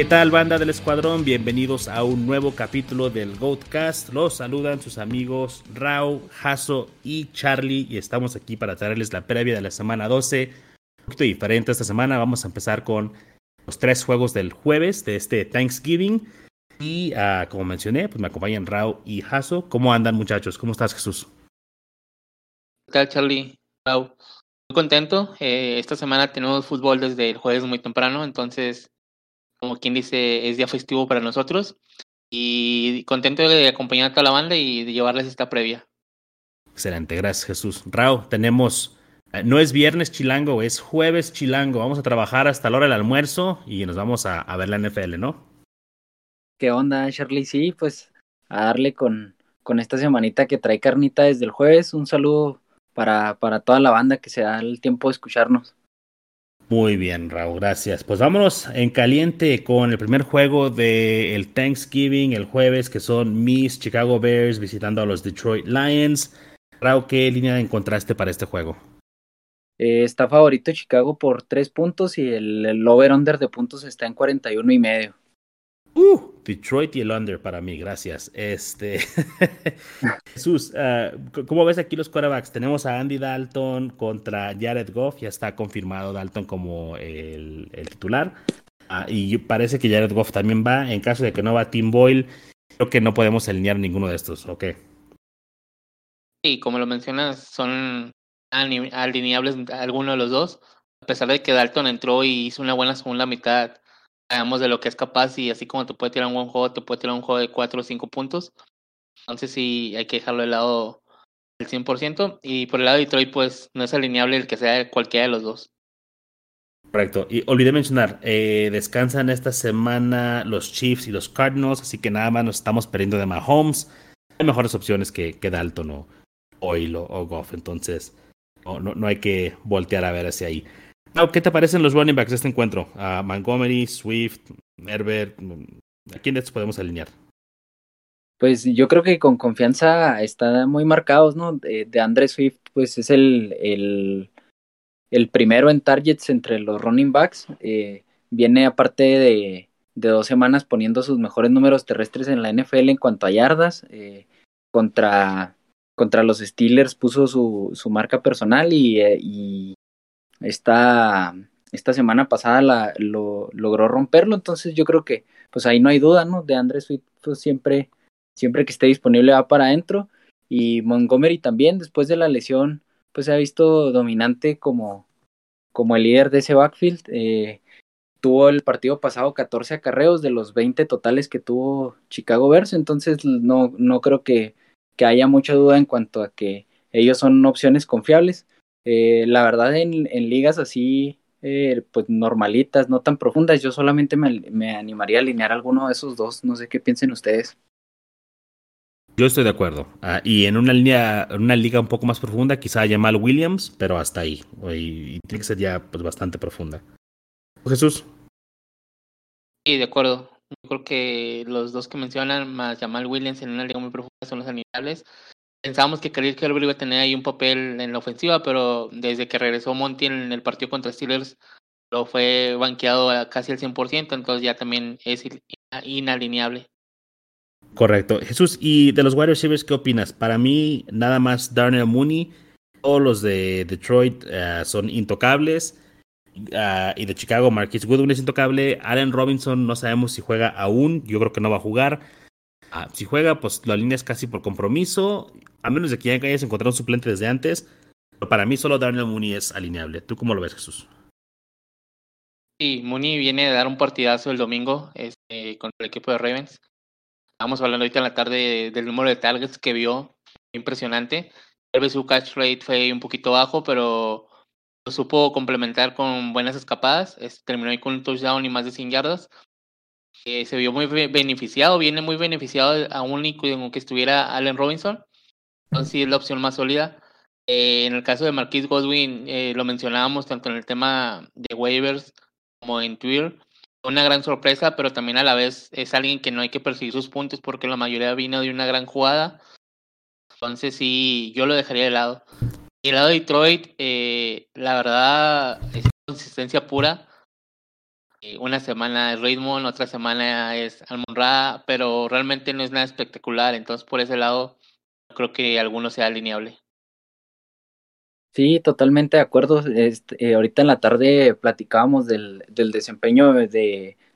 ¿Qué tal banda del escuadrón? Bienvenidos a un nuevo capítulo del Goatcast. Los saludan sus amigos Rao, Hasso y Charlie y estamos aquí para traerles la previa de la semana 12. Un poquito diferente esta semana. Vamos a empezar con los tres juegos del jueves de este Thanksgiving. Y uh, como mencioné, pues me acompañan Rao y Hasso. ¿Cómo andan muchachos? ¿Cómo estás Jesús? ¿Qué tal Charlie? Rao. Muy contento. Eh, esta semana tenemos fútbol desde el jueves muy temprano, entonces como quien dice, es día festivo para nosotros. Y contento de acompañar a toda la banda y de llevarles esta previa. Excelente, gracias Jesús. Rao, tenemos, eh, no es viernes chilango, es jueves chilango. Vamos a trabajar hasta la hora del almuerzo y nos vamos a, a ver la NFL, ¿no? ¿Qué onda, Shirley? Sí, pues a darle con, con esta semanita que trae carnita desde el jueves. Un saludo para, para toda la banda que se da el tiempo de escucharnos. Muy bien, Raúl, gracias. Pues vámonos en caliente con el primer juego del el Thanksgiving el jueves, que son mis Chicago Bears visitando a los Detroit Lions. Raúl, ¿qué línea encontraste para este juego? Eh, está favorito Chicago por tres puntos y el, el over-under de puntos está en 41 y medio. Uh, Detroit y el under para mí, gracias. Este Jesús, uh, ¿cómo ves aquí los quarterbacks? Tenemos a Andy Dalton contra Jared Goff, ya está confirmado Dalton como el, titular. Uh, y parece que Jared Goff también va. En caso de que no va Tim Boyle, creo que no podemos alinear ninguno de estos, ¿ok? Sí, como lo mencionas, son alineables alguno de los dos. A pesar de que Dalton entró y hizo una buena segunda mitad sabemos de lo que es capaz y así como te puede tirar un buen juego, te puede tirar un juego de 4 o 5 puntos. Entonces sí hay que dejarlo de lado el 100%. Y por el lado de Detroit, pues no es alineable el que sea cualquiera de los dos. Correcto. Y olvidé mencionar, eh, descansan esta semana los Chiefs y los Cardinals, así que nada más nos estamos perdiendo de Mahomes. Hay mejores opciones que, que Dalton o Oil o, o Goff, entonces no, no, no hay que voltear a ver hacia ahí. ¿Qué te parecen los running backs de este encuentro? A Montgomery, Swift, Herbert. ¿A quién de estos podemos alinear? Pues yo creo que con confianza están muy marcados, ¿no? De, de Andre Swift, pues es el, el, el, primero en targets entre los running backs. Eh, viene aparte de, de, dos semanas poniendo sus mejores números terrestres en la NFL en cuanto a yardas. Eh, contra, contra los Steelers puso su, su marca personal y, eh, y esta, esta semana pasada la, lo, logró romperlo, entonces yo creo que pues ahí no hay duda, ¿no? De Andrés Swift pues, siempre, siempre que esté disponible va para adentro y Montgomery también después de la lesión pues se ha visto dominante como, como el líder de ese backfield. Eh, tuvo el partido pasado 14 acarreos de los 20 totales que tuvo Chicago Bears, entonces no, no creo que, que haya mucha duda en cuanto a que ellos son opciones confiables. Eh, la verdad, en, en, ligas así, eh, pues normalitas, no tan profundas, yo solamente me, me, animaría a alinear alguno de esos dos. No sé qué piensen ustedes. Yo estoy de acuerdo. Ah, y en una línea, en una liga un poco más profunda, quizá Jamal Williams, pero hasta ahí. Y, y tiene que ser ya pues, bastante profunda. Jesús. Sí, de acuerdo. Yo creo que los dos que mencionan, más Jamal Williams en una liga muy profunda, son los animables pensábamos que Khalil Herbert iba a tener ahí un papel en la ofensiva, pero desde que regresó Monty en el partido contra Steelers, lo fue banqueado a casi al 100%, entonces ya también es inalineable. Correcto. Jesús, ¿y de los wide receivers qué opinas? Para mí, nada más Darnell Mooney, todos los de Detroit uh, son intocables. Uh, y de Chicago, Marquis Goodwin es intocable. Allen Robinson no sabemos si juega aún, yo creo que no va a jugar. Uh, si juega, pues lo alineas casi por compromiso a menos de que ya hayas encontrado un suplente desde antes, pero para mí solo Darnell Mooney es alineable. ¿Tú cómo lo ves, Jesús? Sí, Mooney viene de dar un partidazo el domingo este, contra el equipo de Ravens. Estamos hablando ahorita en la tarde del número de targets que vio, impresionante. Tal vez su catch rate fue un poquito bajo, pero lo supo complementar con buenas escapadas. Terminó ahí con un touchdown y más de 100 yardas. Eh, se vio muy beneficiado, viene muy beneficiado aún que estuviera Allen Robinson sí es la opción más sólida. Eh, en el caso de Marquis Godwin, eh, lo mencionábamos tanto en el tema de waivers como en Twitter. Una gran sorpresa, pero también a la vez es alguien que no hay que perseguir sus puntos porque la mayoría vino de una gran jugada. Entonces sí, yo lo dejaría de lado. Y el lado de Detroit, eh, la verdad, es consistencia pura. Una semana es Raymond, otra semana es Almonra, pero realmente no es nada espectacular. Entonces, por ese lado, creo que alguno sea alineable. Sí, totalmente de acuerdo. Este, ahorita en la tarde platicábamos del, del desempeño de,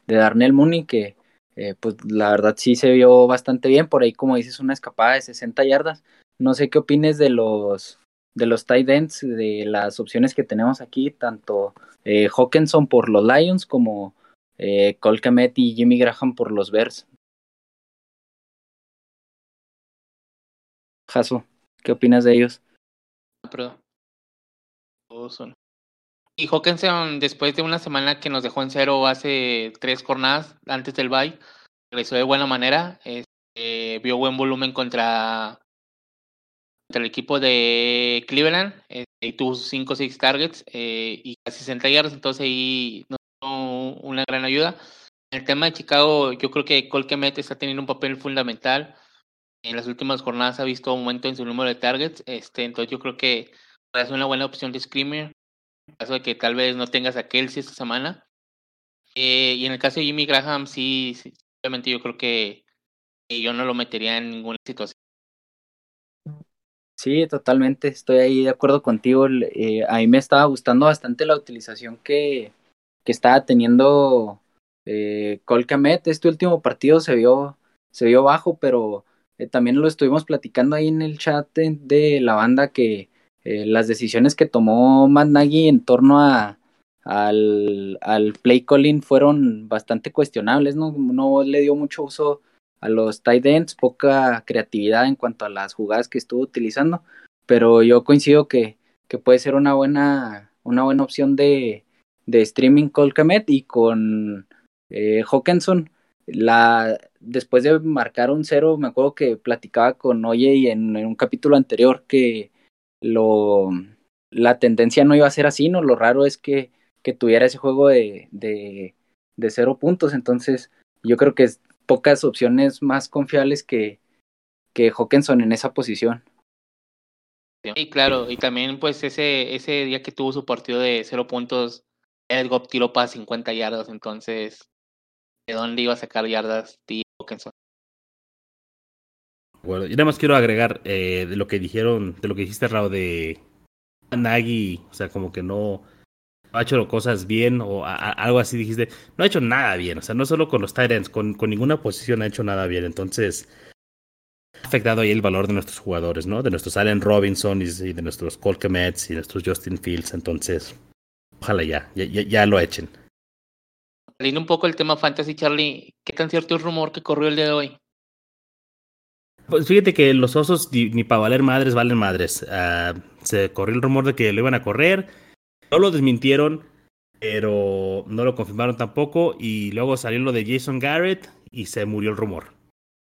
de Darnell Mooney, que eh, pues la verdad sí se vio bastante bien. Por ahí, como dices, una escapada de 60 yardas. No sé qué opines de los de los tight ends, de las opciones que tenemos aquí, tanto eh, Hawkinson por los Lions como eh, y Jimmy Graham por los Bears. Jaso, ¿qué opinas de ellos? Perdón. Y Hawkinson, después de una semana que nos dejó en cero hace tres jornadas antes del bye, regresó de buena manera. Este, vio buen volumen contra, contra el equipo de Cleveland este, y tuvo 5 o 6 targets eh, y casi 60 yardas, entonces ahí nos dio una gran ayuda. En el tema de Chicago, yo creo que Cole está teniendo un papel fundamental. En las últimas jornadas ha visto aumento en su número de targets, este, entonces yo creo que es una buena opción de screamer en caso de que tal vez no tengas a Kelsey esta semana. Eh, y en el caso de Jimmy Graham, sí, obviamente yo creo que yo no lo metería en ninguna situación. Sí, totalmente, estoy ahí de acuerdo contigo. Eh, a mí me estaba gustando bastante la utilización que, que estaba teniendo eh, Colcamet. Este último partido se vio, se vio bajo, pero eh, también lo estuvimos platicando ahí en el chat de la banda que eh, las decisiones que tomó Matt Nagy en torno a, al, al, play calling fueron bastante cuestionables, ¿no? No le dio mucho uso a los tight ends, poca creatividad en cuanto a las jugadas que estuvo utilizando, pero yo coincido que, que puede ser una buena, una buena opción de, de streaming Colcamet y con eh, Hawkinson. La, después de marcar un cero, me acuerdo que platicaba con Oye en, en un capítulo anterior que lo, la tendencia no iba a ser así, ¿no? Lo raro es que, que tuviera ese juego de, de, cero puntos, entonces yo creo que es pocas opciones más confiables que, que Hawkinson en esa posición. Sí, claro, y también pues ese, ese día que tuvo su partido de cero puntos, Edgop tiró para 50 yardas, entonces, ¿de dónde iba a sacar yardas Bueno, yo nada más quiero agregar eh, de lo que dijeron, de lo que dijiste, Raúl, de Nagy, o sea, como que no, ha hecho cosas bien o algo así dijiste, no ha hecho nada bien, o sea, no solo con los Titans, con, con ninguna posición ha hecho nada bien, entonces ha afectado ahí el valor de nuestros jugadores, ¿no? De nuestros Allen Robinson y, de nuestros Colquemets y nuestros Justin Fields, entonces ojalá ya, ya, ya lo echen. Saliendo un poco el tema fantasy, Charlie, ¿qué tan cierto es el rumor que corrió el día de hoy? Pues fíjate que los osos ni, para valer madres valen madres. Uh, se corrió el rumor de que lo iban a correr. No lo desmintieron, pero no lo confirmaron tampoco. Y luego salió lo de Jason Garrett y se murió el rumor.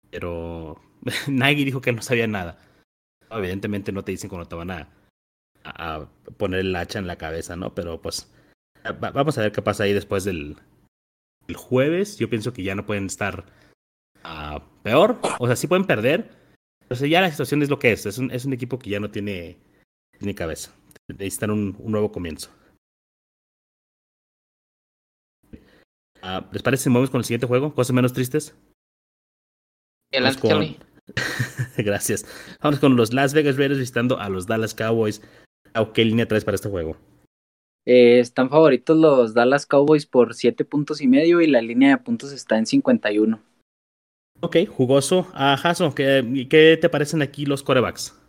Pero Nike dijo que no sabía nada. Evidentemente no te dicen cuando te van a, a poner el hacha en la cabeza, ¿no? Pero pues vamos a ver qué pasa ahí después del el jueves. Yo pienso que ya no pueden estar peor. O sea, sí pueden perder. Pero ya la situación es lo que es. Es un, es un equipo que ya no tiene ni cabeza. Necesitan un, un nuevo comienzo. Uh, ¿Les parece si movemos con el siguiente juego? ¿Cosas menos tristes? con... Gracias. Vamos con los Las Vegas Raiders visitando a los Dallas Cowboys. ¿Qué línea traes para este juego? Eh, están favoritos los Dallas Cowboys por 7 puntos y medio y la línea de puntos está en 51. Ok, jugoso. a ah, Jason, ¿qué, ¿qué, te parecen aquí los corebacks?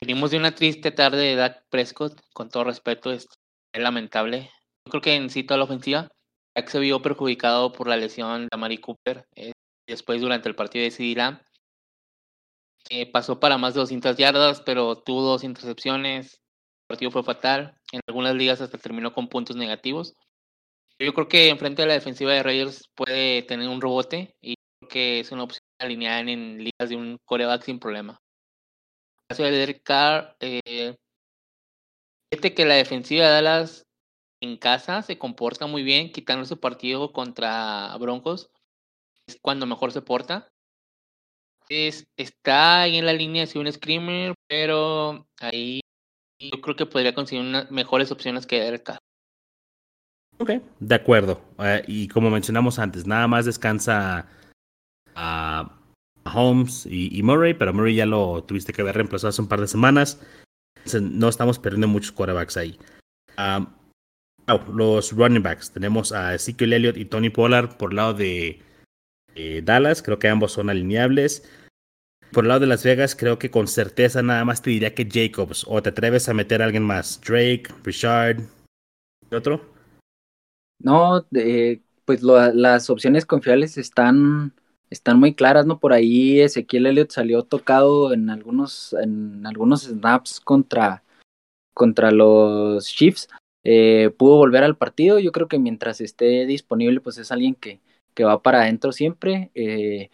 Venimos de una triste tarde de Dak Prescott, con todo respeto, es, lamentable. Yo creo que en sí toda la ofensiva, Dak se vio perjudicado por la lesión de Mari Cooper, eh, después durante el partido de Lamb. Eh, pasó para más de 200 yardas, pero tuvo dos intercepciones. Partido fue fatal. En algunas ligas hasta terminó con puntos negativos. Yo creo que enfrente de la defensiva de Raiders puede tener un rebote y creo que es una opción alineada en, ligas de un coreback sin problema. En el caso de Derek Carr, eh, fíjate que la defensiva de Dallas en casa se comporta muy bien, quitando su partido contra Broncos, es cuando mejor se porta. Es, está ahí en la línea de un screamer, pero ahí yo creo que podría conseguir unas mejores opciones que Derek Carr. Ok, de acuerdo. Eh, y como mencionamos antes, nada más descansa a Holmes y, Murray, pero Murray ya lo tuviste que haber reemplazado hace un par de semanas. no estamos perdiendo muchos quarterbacks ahí. los running backs. Tenemos a Ezekiel Elliott y Tony Pollard por el lado de Dallas. Creo que ambos son alineables. Por el lado de Las Vegas, creo que con certeza nada más te diría que Jacobs. O te atreves a meter a alguien más. Drake, Richard. ¿Y otro? No, pues las opciones confiables están, están muy claras, ¿no? Por ahí Ezequiel Elliott salió tocado en algunos, en algunos snaps contra, contra los Chiefs. Eh, pudo volver al partido. Yo creo que mientras esté disponible, pues es alguien que, que va para adentro siempre. Eh,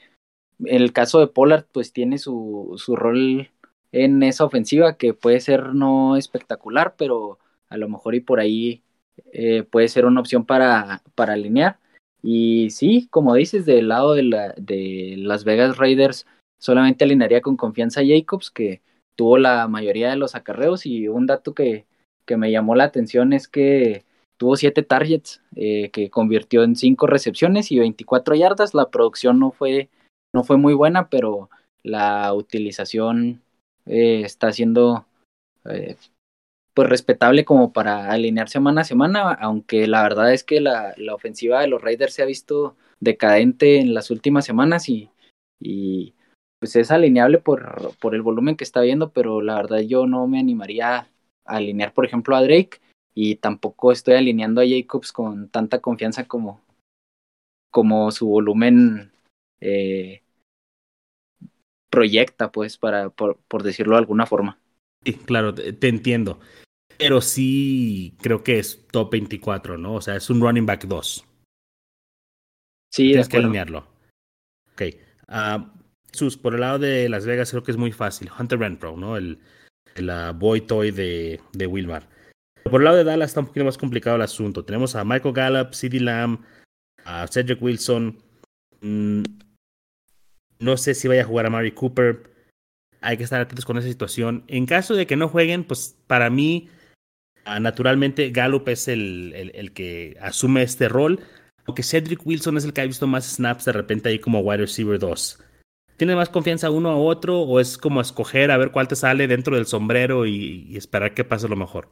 el caso de Pollard, pues tiene su, su rol en esa ofensiva que puede ser no espectacular, pero a lo mejor y por ahí eh, puede ser una opción para, para alinear. Y sí, como dices, del lado de, la, de Las Vegas Raiders, solamente alinearía con confianza a Jacobs, que tuvo la mayoría de los acarreos. Y un dato que, que me llamó la atención es que tuvo siete targets, eh, que convirtió en cinco recepciones y 24 yardas. La producción no fue, no fue muy buena, pero la utilización eh, está siendo eh, pues respetable como para alinear semana a semana, aunque la verdad es que la, la, ofensiva de los Raiders se ha visto decadente en las últimas semanas y, y pues es alineable por, por el volumen que está viendo, pero la verdad yo no me animaría a alinear, por ejemplo, a Drake y tampoco estoy alineando a Jacobs con tanta confianza como, como su volumen eh, proyecta, pues, para, por, por, decirlo de alguna forma. Sí, claro, te entiendo. Pero sí creo que es top 24, ¿no? O sea, es un running back 2. Sí, Tienes que alinearlo. Ok. Uh, Sus, por el lado de Las Vegas creo que es muy fácil. Hunter Renfro, ¿no? El, el uh, boy toy de, de Wilmar. Por el lado de Dallas está un poquito más complicado el asunto. Tenemos a Michael Gallup, CeeDee Lamb, a Cedric Wilson. Mm, no sé si vaya a jugar a Mary Cooper. Hay que estar atentos con esa situación. En caso de que no jueguen, pues para mí, ah, naturalmente, Gallup es el, el, que asume este rol. Aunque Cedric Wilson es el que ha visto más snaps de repente ahí como wide receiver 2. ¿Tiene más confianza uno a otro o es como escoger a ver cuál te sale dentro del sombrero y, esperar que pase lo mejor?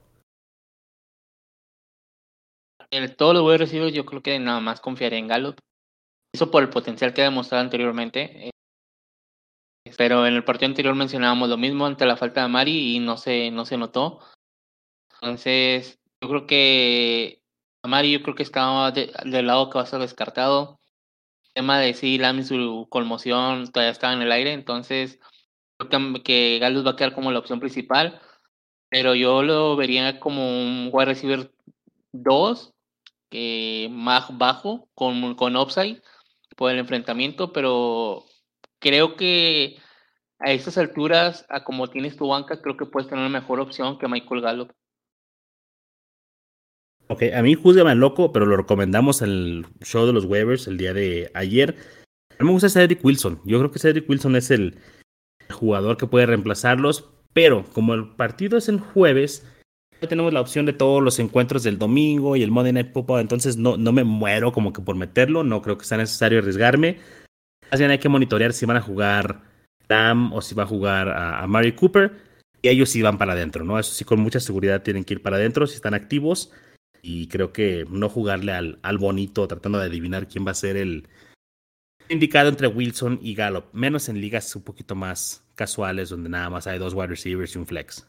En todos los wide recibidos yo creo que nada más confiaré en Gallup. Eso por el potencial que ha demostrado anteriormente. Pero en el partido anterior mencionábamos lo mismo ante la falta de Mari y no se, no se notó. Entonces, yo creo que Mari yo creo que estaba del lado que va a ser descartado. El tema de si Lam su conmoción todavía estaba en el aire, entonces creo que, que va a quedar como la opción principal. Pero yo lo vería como un wide receiver 2 eh, más bajo con, con upside por el enfrentamiento, pero creo que a estas alturas, a como tienes tu banca, creo que puedes tener una mejor opción que Michael Gallup. Ok, a mí juzgame loco, pero lo recomendamos en el show de los waivers el día de ayer. A mí me gusta Cedric Wilson. Yo creo que Cedric Wilson es el jugador que puede reemplazarlos, pero como el partido es en jueves, tenemos la opción de todos los encuentros del domingo y el Monday Night Football, entonces no, no me muero como que por meterlo, no creo que sea necesario arriesgarme. Más bien hay que monitorear si van a jugar Tam o si va a jugar a, Mary Cooper y ellos sí van para adentro, ¿no? Eso sí, con mucha seguridad tienen que ir para adentro si están activos y creo que no jugarle al, al bonito tratando de adivinar quién va a ser el indicado entre Wilson y Gallup, menos en ligas un poquito más casuales donde nada más hay dos wide receivers y un flex.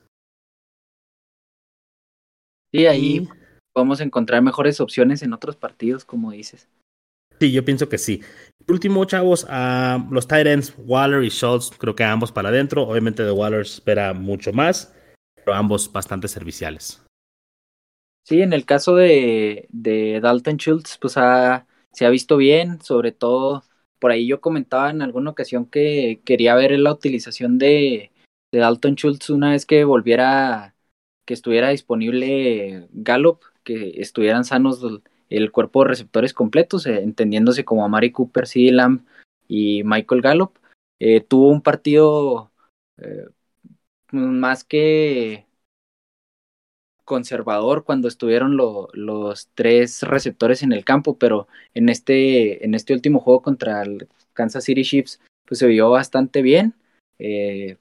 Sí, ahí podemos encontrar mejores opciones en otros partidos, como dices. Sí, yo pienso que sí. último, chavos, a los Titans, Waller y Schultz, creo que ambos para adentro. Obviamente de Waller espera mucho más, pero ambos bastante serviciales. Sí, en el caso de, de Dalton Schultz, pues ha, se ha visto bien, sobre todo por ahí yo comentaba en alguna ocasión que quería ver la utilización de, de Dalton Schultz una vez que volviera que estuviera disponible Gallup, que estuvieran sanos el cuerpo de receptores completos, eh, entendiéndose como Amari Cooper, C. Lamb y Michael Gallup. Eh, tuvo un partido eh, más que conservador cuando estuvieron los tres receptores en el campo, pero en este, en este último juego contra el Kansas City Chiefs, pues se vio bastante bien.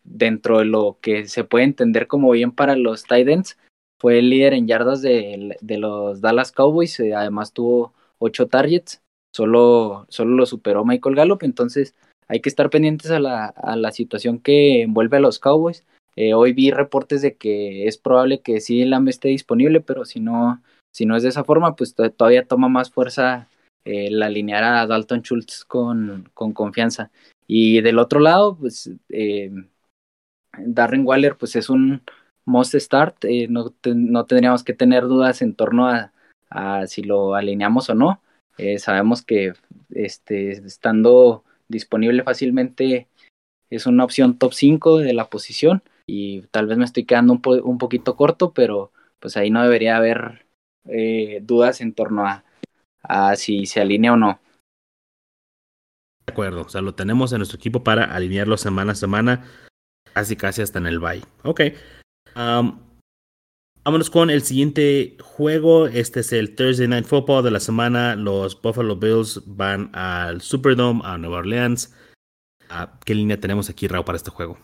Dentro de lo que se puede entender como bien para los Titans, fue el líder en yardas de, los Dallas Cowboys, eh, además tuvo ocho targets, solo, solo lo superó Michael Gallup, entonces hay que estar pendientes a la, a la situación que envuelve a los Cowboys. Eh, hoy vi reportes de que es probable que sí Lamb esté disponible, pero si no, si no es de esa forma, pues todavía toma más fuerza eh, la alinear a Dalton Schultz con, con, confianza. Y del otro lado, pues Darren Waller, pues es un must start. Eh, no, no, tendríamos que tener dudas en torno a, a si lo alineamos o no. sabemos que este, estando disponible fácilmente es una opción top 5 de la posición y tal vez me estoy quedando un, un poquito corto, pero pues ahí no debería haber eh, dudas en torno a, a si se alinea o no. De acuerdo, o sea, lo tenemos en nuestro equipo para alinearlo semana a semana, casi casi hasta en el bye. Ok. Vámonos con el siguiente juego. Este es el Thursday Night Football de la semana. Los Buffalo Bills van al Superdome, a Nueva Orleans. Ah, ¿Qué línea tenemos aquí, Raúl, para este juego?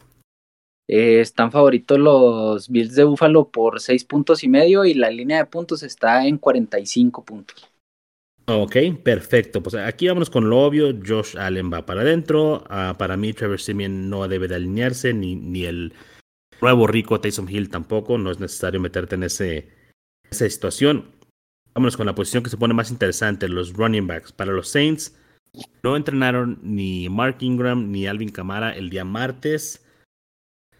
Eh, están favoritos los Bills de Buffalo por seis puntos y medio y la línea de puntos está en 45 puntos. Ok, perfecto. Pues aquí vamos con lo obvio. Josh Allen va para adentro. Ah, para mí, Trevor Simeon no debe de alinearse, ni, ni el nuevo rico Taysom Hill tampoco. No es necesario meterte en ese, esa situación. Vámonos con la posición que se pone más interesante, los running backs. Para los Saints, no entrenaron ni Mark Ingram ni Alvin Kamara el día martes.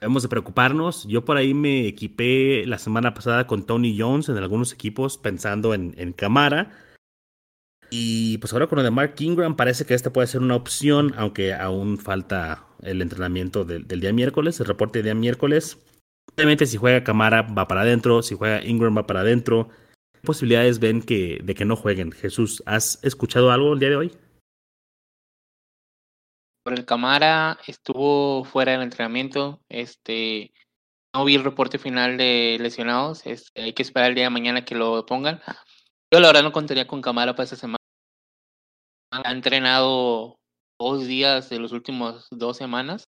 Debemos de preocuparnos. Yo por ahí me equipé la semana pasada con Tony Jones en algunos equipos pensando en, en Camara. Y pues ahora con lo de Mark Ingram parece que esta puede ser una opción, aunque aún falta el entrenamiento del, día miércoles, el reporte del día miércoles. Obviamente si juega Camara va para adentro, si juega Ingram va para adentro. ¿Qué posibilidades ven que, de que no jueguen? Jesús, ¿has escuchado algo el día de hoy? Por el Camara estuvo fuera del entrenamiento. Este, no vi el reporte final de lesionados. Hay que esperar el día de mañana que lo pongan. Yo la verdad no contaría con Camara para esta semana. Ha entrenado dos días de los últimos dos semanas.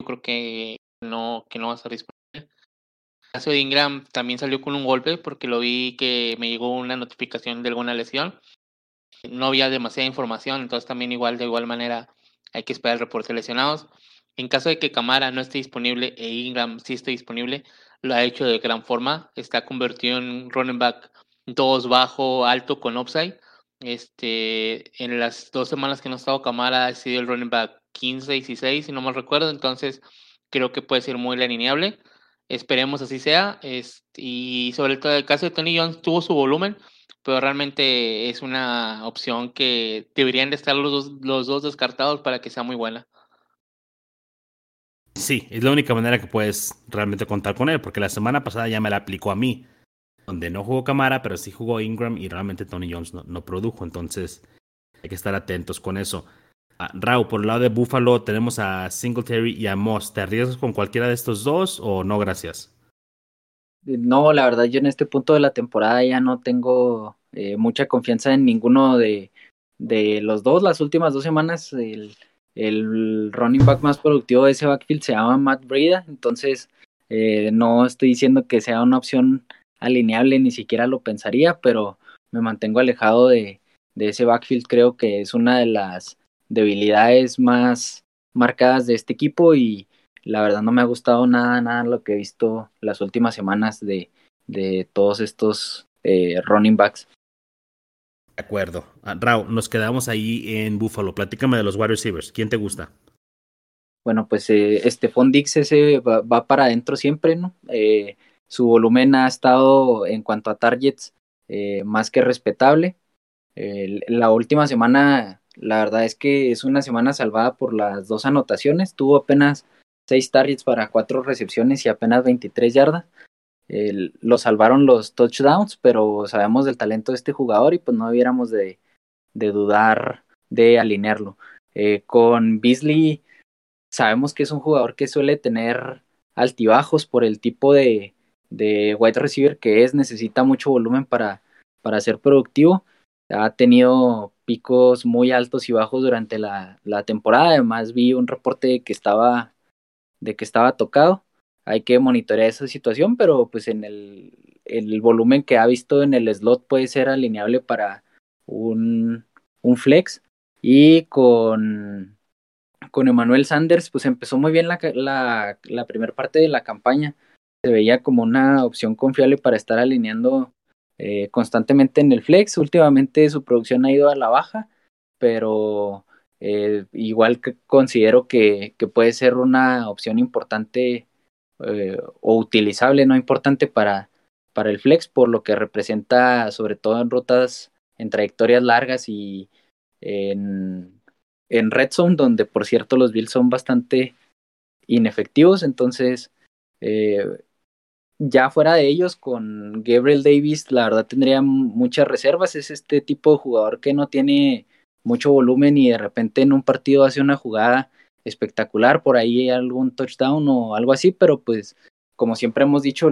Yo creo que no, que no va a estar disponible. El caso de Ingram también salió con un golpe porque lo vi que me llegó una notificación de alguna lesión. No había demasiada información, entonces también igual de igual manera hay que esperar el reporte de lesionados. En caso de que Camara no esté disponible e Ingram sí esté disponible, lo ha hecho de gran forma. Está convertido en running back 2 bajo, alto con upside. Este, en las dos semanas que no ha estado Camara ha sido el running back 15, 16, si no mal recuerdo. Entonces creo que puede ser muy alineable. Esperemos así sea. Este, y sobre todo el caso de Tony Jones, tuvo su volumen, pero realmente es una opción que deberían de estar los dos, los dos descartados para que sea muy buena. Sí, es la única manera que puedes realmente contar con él, porque la semana pasada ya me la aplicó a mí, donde no jugó Camara, pero sí jugó Ingram y realmente Tony Jones no, produjo, entonces hay que estar atentos con eso. Uh, Raúl, por el lado de Buffalo tenemos a Singletary y a Moss. ¿Te arriesgas con cualquiera de estos dos o no? Gracias. No, la verdad, yo en este punto de la temporada ya no tengo eh, mucha confianza en ninguno de, de, los dos. Las últimas dos semanas, el, el, running back más productivo de ese backfield se llama Matt Breda, entonces eh, no estoy diciendo que sea una opción alineable, ni siquiera lo pensaría, pero me mantengo alejado de, de ese backfield. Creo que es una de las debilidades más marcadas de este equipo y la verdad no me ha gustado nada, nada lo que he visto las últimas semanas de, de todos estos eh, running backs. De acuerdo. Uh, Raúl, nos quedamos ahí en Buffalo. Platícame de los wide receivers. ¿Quién te gusta? Bueno, pues eh, Stephon Dix ese va, para adentro siempre, ¿no? Eh, su volumen ha estado en cuanto a targets eh, más que respetable. la última semana, la verdad es que es una semana salvada por las dos anotaciones. Tuvo apenas seis targets para cuatro recepciones y apenas 23 yardas. lo salvaron los touchdowns, pero sabemos del talento de este jugador y pues no debiéramos de, dudar de alinearlo. Eh, con Beasley sabemos que es un jugador que suele tener altibajos por el tipo de, de wide receiver que es, necesita mucho volumen para, para ser productivo. Ha tenido picos muy altos y bajos durante la, la temporada. Además, vi un reporte de que estaba, de que estaba tocado. Hay que monitorear esa situación, pero pues en el, el volumen que ha visto en el slot puede ser alineable para un, un flex. Y con, con Emmanuel Sanders, pues empezó muy bien la, la, la primera parte de la campaña. Se veía como una opción confiable para estar alineando eh, constantemente en el flex. Últimamente su producción ha ido a la baja, pero eh, igual que considero que, puede ser una opción importante eh, o utilizable, no importante para, para el flex, por lo que representa sobre todo en rutas en trayectorias largas y en, red zone, donde por cierto los Bills son bastante inefectivos, entonces ya fuera de ellos, con Gabriel Davis, la verdad tendría muchas reservas. Es este tipo de jugador que no tiene mucho volumen y de repente en un partido hace una jugada espectacular, por ahí algún touchdown o algo así, pero pues como siempre hemos dicho,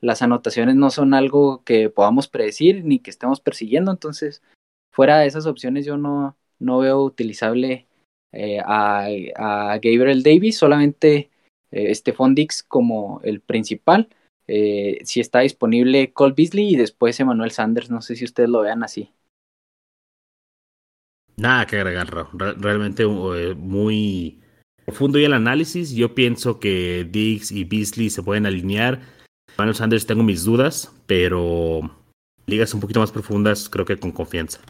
las anotaciones no son algo que podamos predecir ni que estemos persiguiendo, entonces fuera de esas opciones yo no, no veo utilizable eh, a, a, Gabriel Davis, solamente eh, Stephon Dix como el principal eh, si está disponible Cole Beasley y después Emmanuel Sanders. No sé si ustedes lo vean así. Nada que agregar, realmente eh, muy profundo y el análisis. Yo pienso que Diggs y Beasley se pueden alinear. Emmanuel Sanders tengo mis dudas, pero ligas un poquito más profundas creo que con confianza.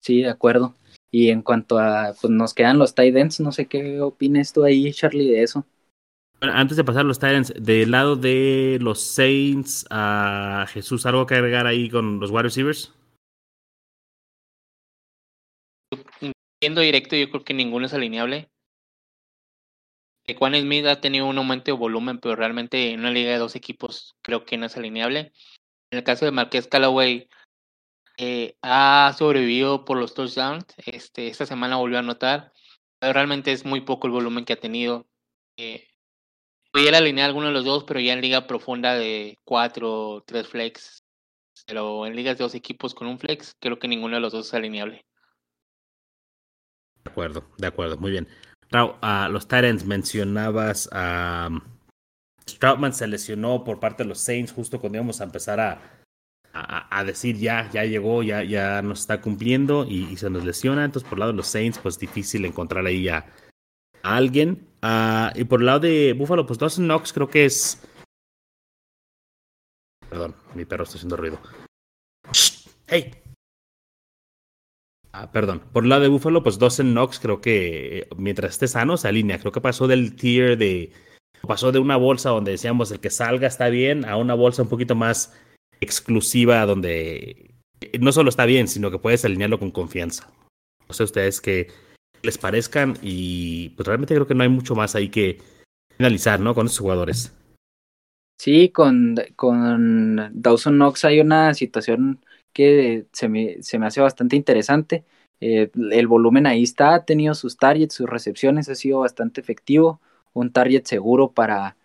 Sí, de acuerdo. Y en cuanto a, pues nos quedan los tight ends, no sé qué opinas tú ahí, Charlie, de eso antes de pasar los Titans, del lado de los Saints, a Jesús, ¿algo que agregar ahí con los wide receivers? Siendo directo, yo creo que ninguno es alineable. Juan Smith ha tenido un aumento de volumen, pero realmente en una liga de dos equipos creo que no es alineable. En el caso de Marqués Callaway, eh, ha sobrevivido por los touchdowns. Este, esta semana volvió a anotar, pero realmente es muy poco el volumen que ha tenido. Eh, pudiera alinear alguno de los dos, pero ya en liga profunda de cuatro, tres flex. Pero en ligas de dos equipos con un flex, creo que ninguno de los dos es alineable. De acuerdo, de acuerdo, muy bien. Raúl, a los Tyrants mencionabas a Stroutman se lesionó por parte de los Saints justo cuando íbamos a empezar a, a, decir ya, ya llegó, ya, ya nos está cumpliendo y, se nos lesiona. Entonces, por el lado de los Saints, pues difícil encontrar ahí ya a alguien. Y por el lado de Buffalo, pues Dawson Knox creo que es. Perdón, mi perro está haciendo ruido. ¡Hey! Ah, perdón. Por el lado de Buffalo, pues Dawson Knox creo que mientras esté sano se alinea. Creo que pasó del tier de. Pasó de una bolsa donde decíamos el que salga está bien a una bolsa un poquito más exclusiva donde no solo está bien, sino que puedes alinearlo con confianza. No sé ustedes que les parezcan y pues realmente creo que no hay mucho más ahí que finalizar, ¿no? Con esos jugadores. Sí, con, con Dawson Knox hay una situación que se me, se me hace bastante interesante. Eh, el volumen ahí está, ha tenido sus targets, sus recepciones, ha sido bastante efectivo. Un target seguro para,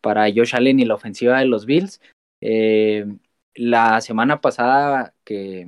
para Josh Allen y la ofensiva de los Bills. Eh, la semana pasada, que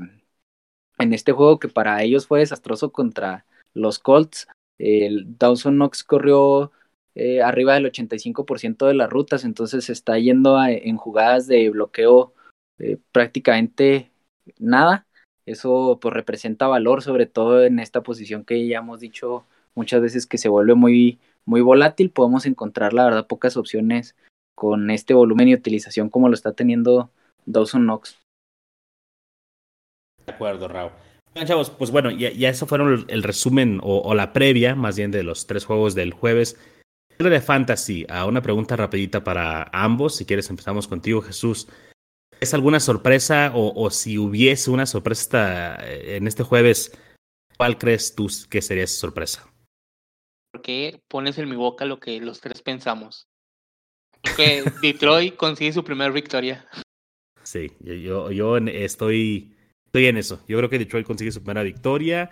en este juego que para ellos fue desastroso contra, los Colts. El Dawson Knox corrió eh, arriba del 85% de las rutas, entonces está yendo en jugadas de bloqueo eh, prácticamente nada. Eso pues representa valor, sobre todo en esta posición que ya hemos dicho muchas veces que se vuelve muy, muy volátil. Podemos encontrar, la verdad, pocas opciones con este volumen y utilización como lo está teniendo Dawson Knox. De acuerdo, Raúl. Chavos, pues bueno, ya, ya eso fueron el, resumen o, la previa, más bien, de los tres juegos del jueves. De Fantasy, a una pregunta rapidita para ambos. Si quieres, empezamos contigo, Jesús. ¿Es alguna sorpresa o, o si hubiese una sorpresa en este jueves, cuál crees tú que sería esa sorpresa? Porque pones en mi boca lo que los tres pensamos. Que Detroit consigue su primera victoria. Sí, yo, yo estoy estoy en eso. Yo creo que Detroit consigue su primera victoria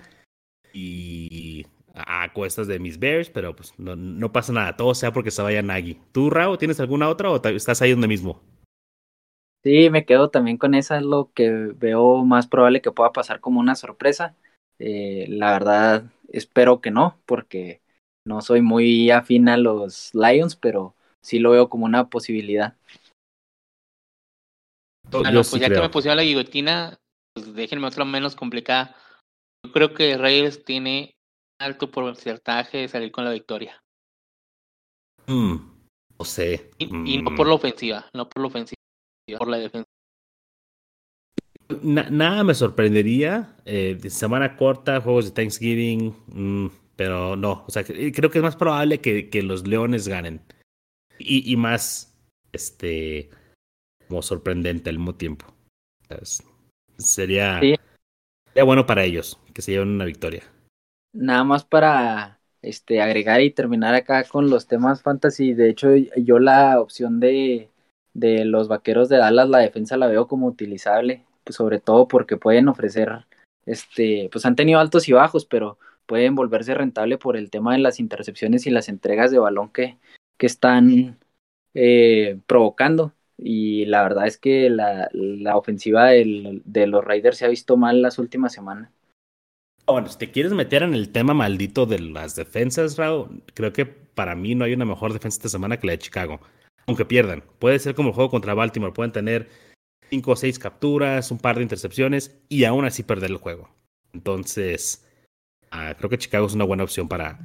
y a cuestas de mis Bears, pero pues no, pasa nada, todo sea porque se vaya Nagy. ¿Tú, Rao, tienes alguna otra o estás ahí donde mismo? Sí, me quedo también con esa, es lo que veo más probable que pueda pasar como una sorpresa. Eh, la verdad, espero que no, porque no soy muy afín a los Lions, pero sí lo veo como una posibilidad. Bueno, pues ya que me pusieron la guillotina, pues déjenme otra menos complicada. Yo creo que Reyes tiene alto porcentaje de salir con la victoria. Mm, no sé. Y, no por mm. la ofensiva, no por la ofensiva, por la defensa. nada me sorprendería. Eh, semana corta, juegos de Thanksgiving, mm, pero no. O sea, creo que es más probable que, que los Leones ganen. Y, y, más, este, como sorprendente al mismo tiempo. Sería, sería bueno para ellos que se lleven una victoria nada más para este agregar y terminar acá con los temas fantasy. De hecho, yo la opción de, de los vaqueros de Dallas, la defensa la veo como utilizable, pues sobre todo porque pueden ofrecer, este, pues han tenido altos y bajos, pero pueden volverse rentable por el tema de las intercepciones y las entregas de balón que, que están eh, provocando. Y la verdad es que la, la ofensiva del, de los Raiders se ha visto mal las últimas semanas. Bueno, si te quieres meter en el tema maldito de las defensas, Raúl, creo que para mí no hay una mejor defensa esta semana que la de Chicago. Aunque pierdan. Puede ser como el juego contra Baltimore. Pueden tener cinco o seis capturas, un par de intercepciones y aún así perder el juego. Entonces, ah, creo que Chicago es una buena opción para,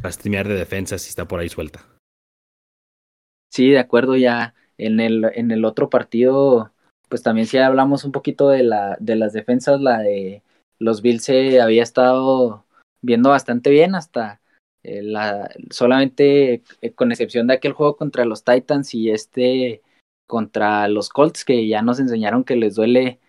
para streamear de defensa si está por ahí suelta. Sí, de acuerdo, ya en el, en el otro partido, pues también si hablamos un poquito de, la, de las defensas, la de los Bills se había estado viendo bastante bien hasta eh, la, solamente eh, con excepción de aquel juego contra los Titans y este contra los Colts que ya nos enseñaron que les duele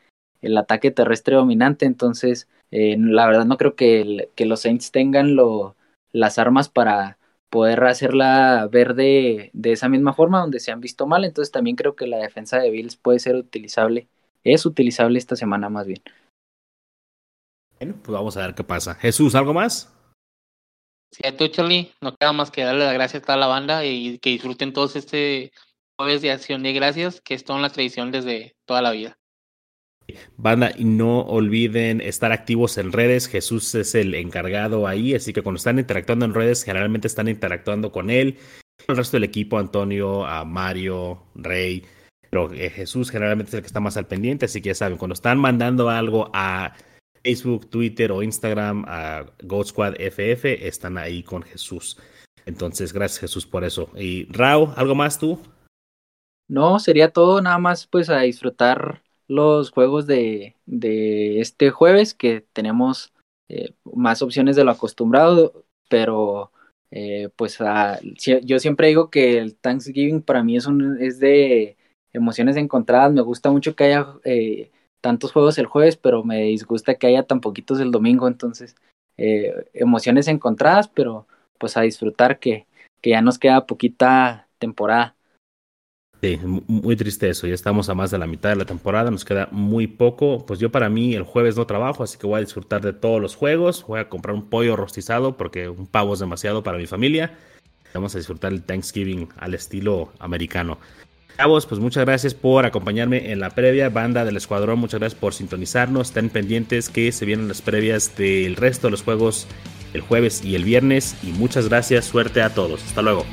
el ataque terrestre dominante. Entonces eh, la verdad no creo que, que los Saints tengan lo, las armas para poder hacerla ver de, de esa misma forma donde se han visto mal entonces también creo que la defensa de Bills puede ser utilizable es utilizable esta semana más bien pues vamos a ver qué pasa. Jesús, ¿algo más? Sí, a tú, Charlie, no queda más que darle las gracias a toda la banda y que disfruten todos este jueves de acción de gracias, que es toda una tradición desde toda la vida. Banda, y no olviden estar activos en redes. Jesús es el encargado ahí, así que cuando están interactuando en redes, generalmente están interactuando con él, el resto del equipo, Antonio, a Mario, Rey. Pero eh, Jesús generalmente es el que está más al pendiente, así que ya saben, cuando están mandando algo a Facebook, Twitter o Instagram a Gold Squad FF están ahí con Jesús. Entonces, gracias Jesús por eso. Y Rao, ¿algo más tú? No, sería todo, nada más pues a disfrutar los juegos de, de este jueves que tenemos eh, más opciones de lo acostumbrado, pero eh, pues yo siempre digo que el Thanksgiving para mí es, un, es de emociones encontradas, me gusta mucho que haya eh, tantos juegos el jueves, pero me disgusta que haya tan poquitos el domingo, entonces eh, emociones encontradas, pero pues a disfrutar que, que ya nos queda poquita temporada. Sí, muy triste eso, ya estamos a más de la mitad de la temporada, nos queda muy poco, pues yo para mí el jueves no trabajo, así que voy a disfrutar de todos los juegos, voy a comprar un pollo rostizado porque un pavo es demasiado para mi familia, vamos a disfrutar el Thanksgiving al estilo americano. Cabos, pues muchas gracias por acompañarme en la previa. Banda del Escuadrón, muchas gracias por sintonizarnos. Estén pendientes que se vienen las previas del resto de los juegos el jueves y el viernes. Y muchas gracias, suerte a todos. Hasta luego.